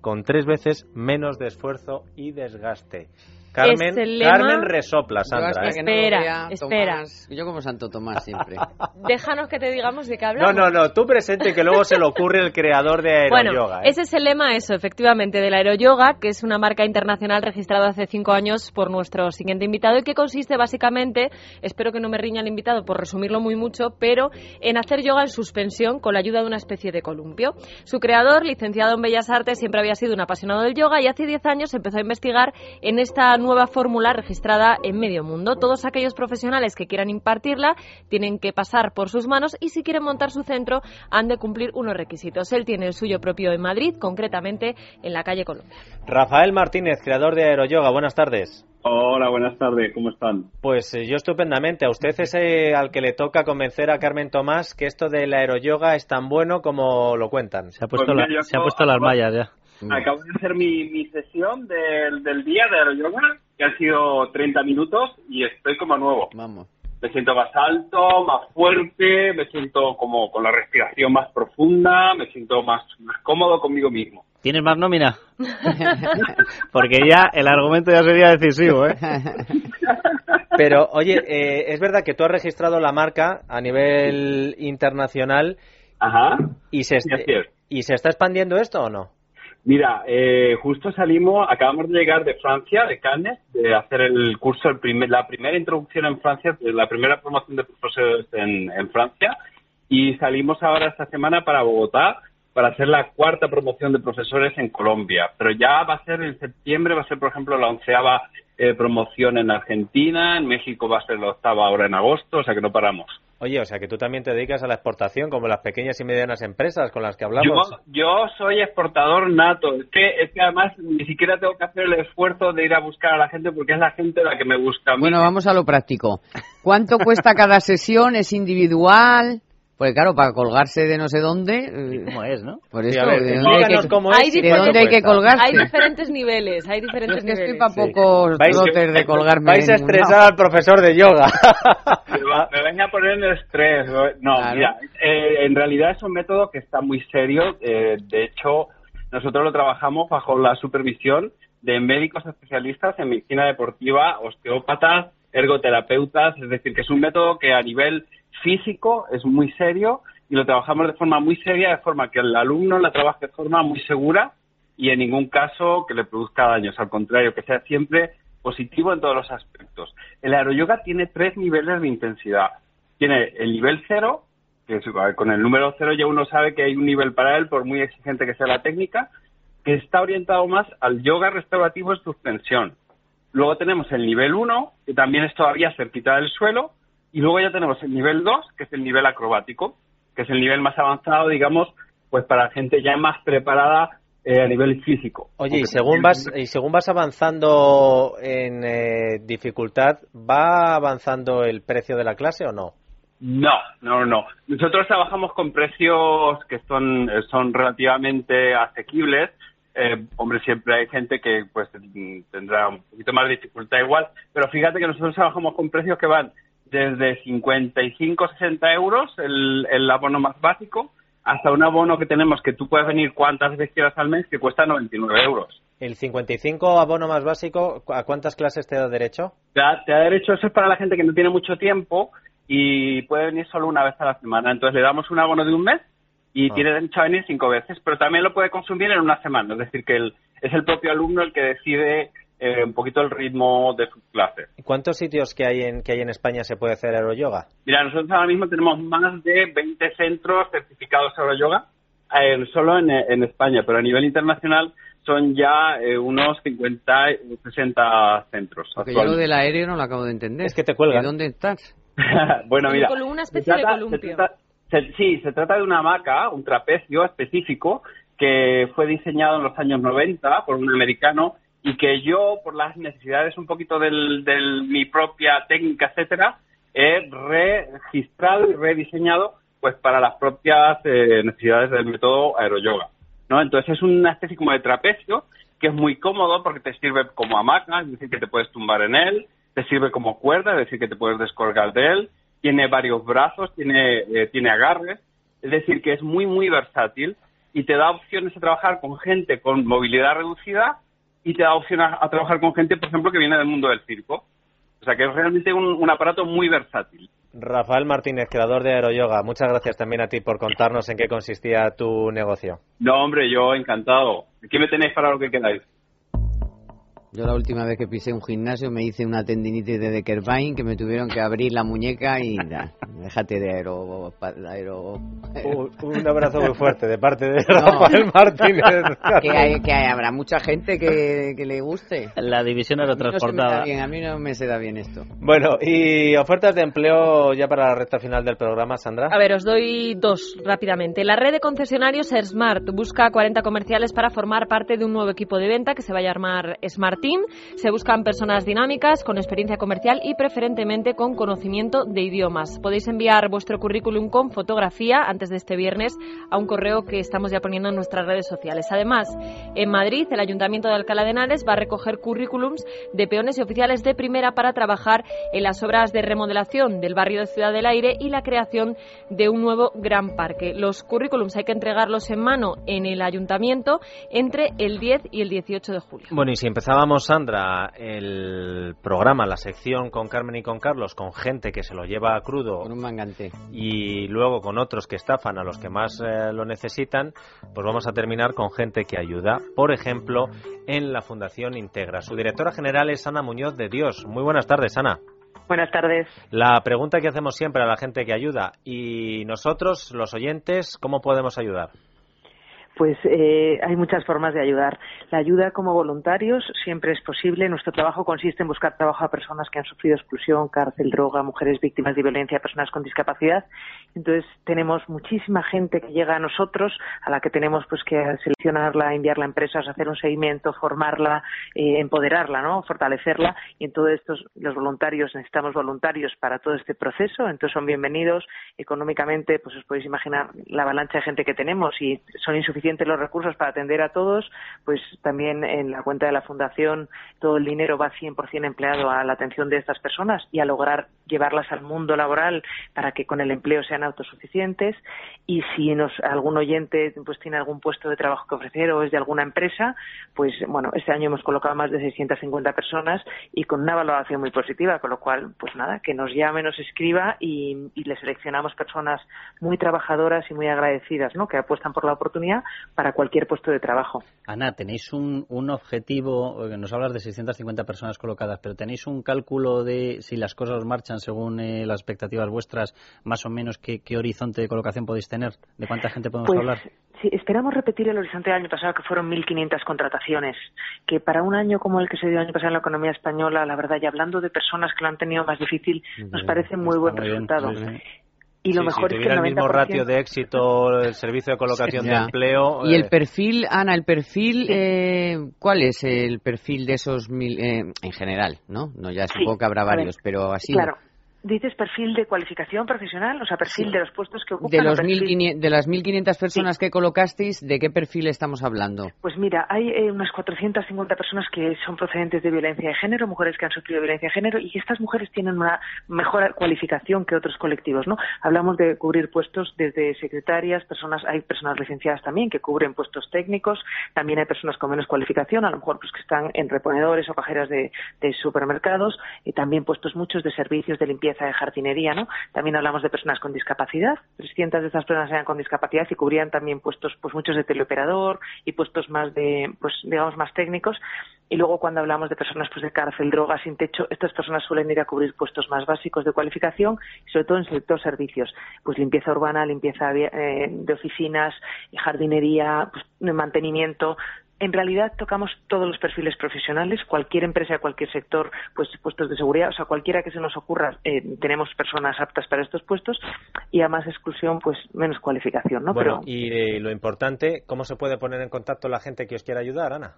con tres veces menos de esfuerzo y desgaste. Carmen, Carmen resopla, Sandra. ¿eh? espera, espera. yo como Santo Tomás siempre. Déjanos que te digamos de qué hablamos. No, no, no, tú presente que luego se le ocurre el creador de Aeroyoga. Bueno, ¿eh? ese es el lema, eso, efectivamente, del Aeroyoga, que es una marca internacional registrada hace cinco años por nuestro siguiente invitado y que consiste básicamente, espero que no me riña el invitado por resumirlo muy mucho, pero en hacer yoga en suspensión con la ayuda de una especie de columpio. Su creador, licenciado en Bellas Artes, siempre había sido un apasionado del yoga y hace diez años empezó a investigar en esta nueva fórmula registrada en medio mundo. Todos aquellos profesionales que quieran impartirla tienen que pasar por sus manos y si quieren montar su centro han de cumplir unos requisitos. Él tiene el suyo propio en Madrid, concretamente en la calle Colombia. Rafael Martínez, creador de Aeroyoga, buenas tardes. Hola, buenas tardes, ¿cómo están? Pues eh, yo estupendamente. A usted es eh, al que le toca convencer a Carmen Tomás que esto del aeroyoga es tan bueno como lo cuentan. Se ha puesto, pues se ha puesto las mallas ya. Acabo de hacer mi, mi sesión del, del día de aeroyoga, que ha sido 30 minutos, y estoy como nuevo. Vamos. Me siento más alto, más fuerte, me siento como con la respiración más profunda, me siento más, más cómodo conmigo mismo. ¿Tienes más nómina? Porque ya el argumento ya sería decisivo, ¿eh? Pero, oye, eh, es verdad que tú has registrado la marca a nivel internacional. Ajá. ¿Y se, ¿Y se está expandiendo esto o no? Mira, eh, justo salimos, acabamos de llegar de Francia, de Cannes, de hacer el curso, el primer, la primera introducción en Francia, la primera promoción de profesores en, en Francia, y salimos ahora esta semana para Bogotá para hacer la cuarta promoción de profesores en Colombia. Pero ya va a ser en septiembre, va a ser, por ejemplo, la onceava eh, promoción en Argentina, en México va a ser la octava ahora en agosto, o sea que no paramos. Oye, o sea que tú también te dedicas a la exportación, como las pequeñas y medianas empresas con las que hablamos. Yo, soy exportador nato. Es que, es que además ni siquiera tengo que hacer el esfuerzo de ir a buscar a la gente porque es la gente la que me busca. Bueno, vamos a lo práctico. ¿Cuánto cuesta cada sesión? ¿Es individual? Porque claro, para colgarse de no sé dónde... Eh, ¿Cómo es, no? Por eso, ¿de, dónde hay, que, cómo es, ¿de dónde hay que colgarse? Hay diferentes niveles, hay diferentes es que niveles. estoy para pocos trotes de colgarme. Vais a estresar al profesor de yoga. me venga a poner el estrés. No, mira, eh, en realidad es un método que está muy serio. Eh, de hecho, nosotros lo trabajamos bajo la supervisión de médicos especialistas en medicina deportiva, osteópatas, ergoterapeutas, es decir, que es un método que a nivel físico es muy serio y lo trabajamos de forma muy seria, de forma que el alumno la trabaje de forma muy segura y en ningún caso que le produzca daños, al contrario, que sea siempre positivo en todos los aspectos. El aeroyoga tiene tres niveles de intensidad. Tiene el nivel cero, que con el número cero ya uno sabe que hay un nivel para él, por muy exigente que sea la técnica, que está orientado más al yoga restaurativo en suspensión. Luego tenemos el nivel 1, que también es todavía cerquita del suelo, y luego ya tenemos el nivel 2, que es el nivel acrobático, que es el nivel más avanzado, digamos, pues para gente ya más preparada eh, a nivel físico. Oye, y según vas y según vas avanzando en eh, dificultad, ¿va avanzando el precio de la clase o no? No, no, no. Nosotros trabajamos con precios que son, son relativamente asequibles. Eh, hombre, siempre hay gente que pues tendrá un poquito más de dificultad igual, pero fíjate que nosotros trabajamos con precios que van desde 55 60 euros el, el abono más básico hasta un abono que tenemos que tú puedes venir cuantas veces quieras al mes que cuesta 99 euros. ¿El 55 abono más básico, a cuántas clases te da derecho? Te da, te da derecho, eso es para la gente que no tiene mucho tiempo y puede venir solo una vez a la semana. Entonces le damos un abono de un mes y ah. tiene derecho a venir cinco veces, pero también lo puede consumir en una semana. Es decir, que el, es el propio alumno el que decide eh, un poquito el ritmo de sus clases. ¿Cuántos sitios que hay en que hay en España se puede hacer aeroyoga? Mira, nosotros ahora mismo tenemos más de 20 centros certificados aeroyoga eh, solo en, en, España, pero a nivel internacional son ya eh, unos 50 60 centros. Porque yo lo del aéreo no lo acabo de entender. Es que te cuelgan. ¿De dónde estás? bueno, mira. Una especie de columpio. sí, se trata de una hamaca, un trapecio específico, que fue diseñado en los años 90 por un americano y que yo, por las necesidades un poquito de del, mi propia técnica, etcétera, he registrado y rediseñado pues para las propias eh, necesidades del método aeroyoga. ¿no? Entonces es una especie como de trapecio que es muy cómodo porque te sirve como hamaca, es decir, que te puedes tumbar en él, te sirve como cuerda, es decir, que te puedes descolgar de él, tiene varios brazos, tiene, eh, tiene agarres, es decir, que es muy, muy versátil y te da opciones a trabajar con gente con movilidad reducida y te da opción a, trabajar con gente, por ejemplo, que viene del mundo del circo. O sea que es realmente un, aparato muy versátil. Rafael Martínez, creador de Aeroyoga, muchas gracias también a ti por contarnos en qué consistía tu negocio. No, hombre, yo encantado. Aquí me tenéis para lo que queráis. Yo la última vez que pisé un gimnasio me hice una tendinitis de Deckerbein que me tuvieron que abrir la muñeca y déjate de aero, aero... Un, abrazo muy fuerte de parte de Rafael Martínez. que, habrá mucha gente que, le guste. La división aerotransportada. A mí, no a mí no me se da bien esto. Bueno, y ofertas de empleo ya para la recta final del programa, Sandra. A ver, os doy dos rápidamente. La red de concesionarios Smart busca 40 comerciales para formar parte de un nuevo equipo de venta que se va a llamar Smart Team. Se buscan personas dinámicas, con experiencia comercial y preferentemente con conocimiento de idiomas. Podéis enviar vuestro currículum con fotografía antes de este viernes a un correo que estamos ya poniendo en nuestras redes sociales. Además, en Madrid, el Ayuntamiento de Alcalá de Henares va a recoger currículums de peones y oficiales de primera para trabajar en las obras de remodelación del barrio de Ciudad del Aire y la creación de un nuevo gran parque. Los currículums hay que entregarlos en mano en el Ayuntamiento entre el 10 y el 18 de julio. Bueno, y si empezábamos Sandra, el programa, la sección con Carmen y con Carlos, con gente que se lo lleva crudo. Con un mangante. Y luego con otros que estafan a los que más eh, lo necesitan, pues vamos a terminar con gente que ayuda. Por ejemplo, en la Fundación Integra. Su directora general es Ana Muñoz de Dios. Muy buenas tardes, Ana. Buenas tardes. La pregunta que hacemos siempre a la gente que ayuda y nosotros, los oyentes, ¿cómo podemos ayudar? Pues eh, hay muchas formas de ayudar. La ayuda como voluntarios siempre es posible. Nuestro trabajo consiste en buscar trabajo a personas que han sufrido exclusión, cárcel, droga, mujeres víctimas de violencia, personas con discapacidad. Entonces tenemos muchísima gente que llega a nosotros, a la que tenemos pues que seleccionarla, enviarla a empresas, hacer un seguimiento, formarla, eh, empoderarla, ¿no? fortalecerla. Y en todo esto los voluntarios necesitamos voluntarios para todo este proceso. Entonces son bienvenidos económicamente. Pues os podéis imaginar la avalancha de gente que tenemos y son insuficientes los recursos para atender a todos, pues también en la cuenta de la Fundación todo el dinero va 100% empleado a la atención de estas personas y a lograr llevarlas al mundo laboral para que con el empleo sean autosuficientes. Y si nos, algún oyente pues tiene algún puesto de trabajo que ofrecer o es de alguna empresa, pues bueno, este año hemos colocado más de 650 personas y con una valoración muy positiva, con lo cual, pues nada, que nos llame, nos escriba y le seleccionamos personas muy trabajadoras y muy agradecidas, ¿no? Que apuestan por la oportunidad para cualquier puesto de trabajo. Ana, tenéis un, un objetivo, eh, nos hablas de 650 personas colocadas, pero tenéis un cálculo de si las cosas marchan según eh, las expectativas vuestras, más o menos qué, horizonte de colocación podéis tener, de cuánta gente podemos pues, hablar. Sí, esperamos repetir el horizonte del año pasado, que fueron 1.500 contrataciones, que para un año como el que se dio el año pasado en la economía española, la verdad, y hablando de personas que lo han tenido más difícil, nos parece muy buen resultado. Y lo mejor es que el, mismo ratio de éxito el servicio de colocación de empleo. Y el eh, perfil, Ana, el perfil, eh, ¿cuál es el perfil de esos mil, eh, en general, no? No, ya supongo que habrá varios, pero así. Claro. ¿Dices perfil de cualificación profesional? O sea, perfil de los puestos que ocupan. De, los de las 1.500 personas que colocasteis, ¿de qué perfil estamos hablando? Pues mira, hay eh, unas 450 personas que son procedentes de violencia de género, mujeres que han sufrido violencia de género, y estas mujeres tienen una mejor cualificación que otros colectivos, ¿no? Hablamos de cubrir puestos desde secretarias, personas, hay personas licenciadas también que cubren puestos técnicos, también hay personas con menos cualificación, a lo mejor pues que están en reponedores o cajeras de, de supermercados, y también puestos muchos de servicios de limpieza de jardinería, ¿no? También hablamos de personas con discapacidad, 300 de estas personas eran con discapacidad y cubrían también puestos, pues muchos de teleoperador y puestos más de, pues digamos, más técnicos. Y luego cuando hablamos de personas pues de cárcel, drogas, sin techo, estas personas suelen ir a cubrir puestos más básicos de cualificación, sobre todo en sector servicios, pues limpieza urbana, limpieza eh, de oficinas, jardinería, pues, mantenimiento, En realidad tocamos todos los perfiles profesionales, cualquier empresa, cualquier sector, pues puestos de seguridad, o sea, cualquiera que se nos ocurra, eh, tenemos personas aptas para estos puestos y a más exclusión, pues menos cualificación, ¿no? Bueno, y eh, lo importante, ¿cómo se puede poner en contacto la gente que os quiera ayudar, Ana?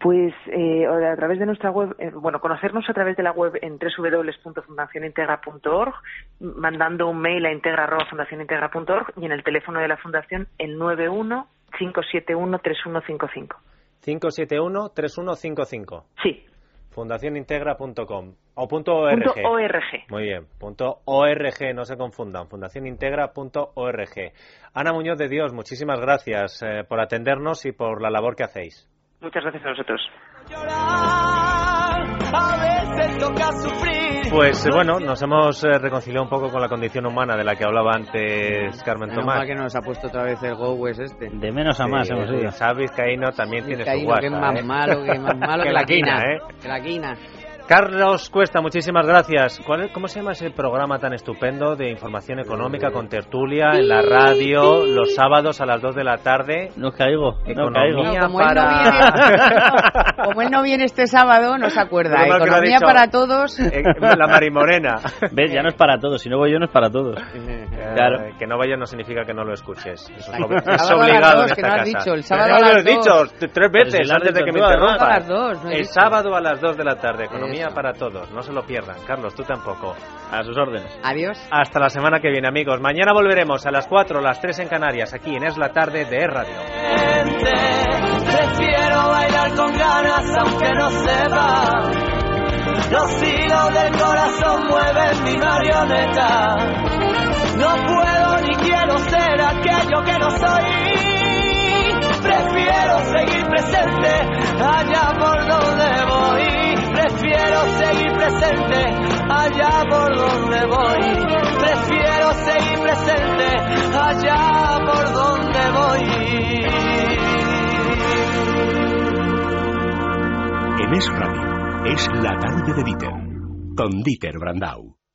Pues eh, a través de nuestra web, bueno, conocernos a través de la web en www.fundacionintegra.org, mandando un mail a integra.fundacionintegra.org y en el teléfono de la fundación el 91 571 3155. 571-3155. Sí. Fundacionintegra.com o punto .org. .org. Muy bien, punto .org, no se confundan, fundacionintegra.org. Ana Muñoz de Dios, muchísimas gracias eh, por atendernos y por la labor que hacéis. Muchas gracias a vosotros. Pues bueno, nos hemos eh, reconciliado un poco con la condición humana de la que hablaba antes Carmen Menos Tomás. que nos ha puesto otra vez el Go West este. De menos a más hemos ido. Sabes Caíno también tiene su Vizcaíno, guasa. que es más ¿eh? malo, que es más malo Que que, la la quina, quina, ¿eh? Que la quina. Carlos Cuesta, muchísimas gracias. ¿Cuál es- ¿Cómo se llama ese programa tan estupendo de información económica con tertulia en la radio los sábados a las 2 de la tarde? No caigo, no Economía caigo. como, él no para... viene, como él no viene este sábado, no se acuerda. Ha Economía dicho. para todos. Eh, la Marimorena. ¿Ves? Ya no es para todos. Si no voy yo, no es para todos. Claro. Eh, que no vayas no significa que no lo escuches. Eso es, ob- es obligado dos, en que no has casa. dicho, el sábado Pero a no las lo he dicho tres veces Pero si has antes de que me tú, además. interrumpas. A las dos, no he el sábado a las 2 de la tarde. Economía Para todos. No se lo pierdan. Carlos, tú tampoco. A sus órdenes. Adiós. Hasta la semana que viene, amigos. Mañana volveremos a las 4, las 3 en Canarias, aquí en Es la Tarde de Radio. Prefiero bailar con ganas aunque no sepa. Los hilos del corazón mueven mi marioneta. No puedo ni quiero ser aquello que no soy. Prefiero seguir presente allá por donde voy. Prefiero seguir presente allá por donde voy. Prefiero seguir presente allá por donde voy. En Es Radio, es la tarde de Dieter, con Dieter Brandau.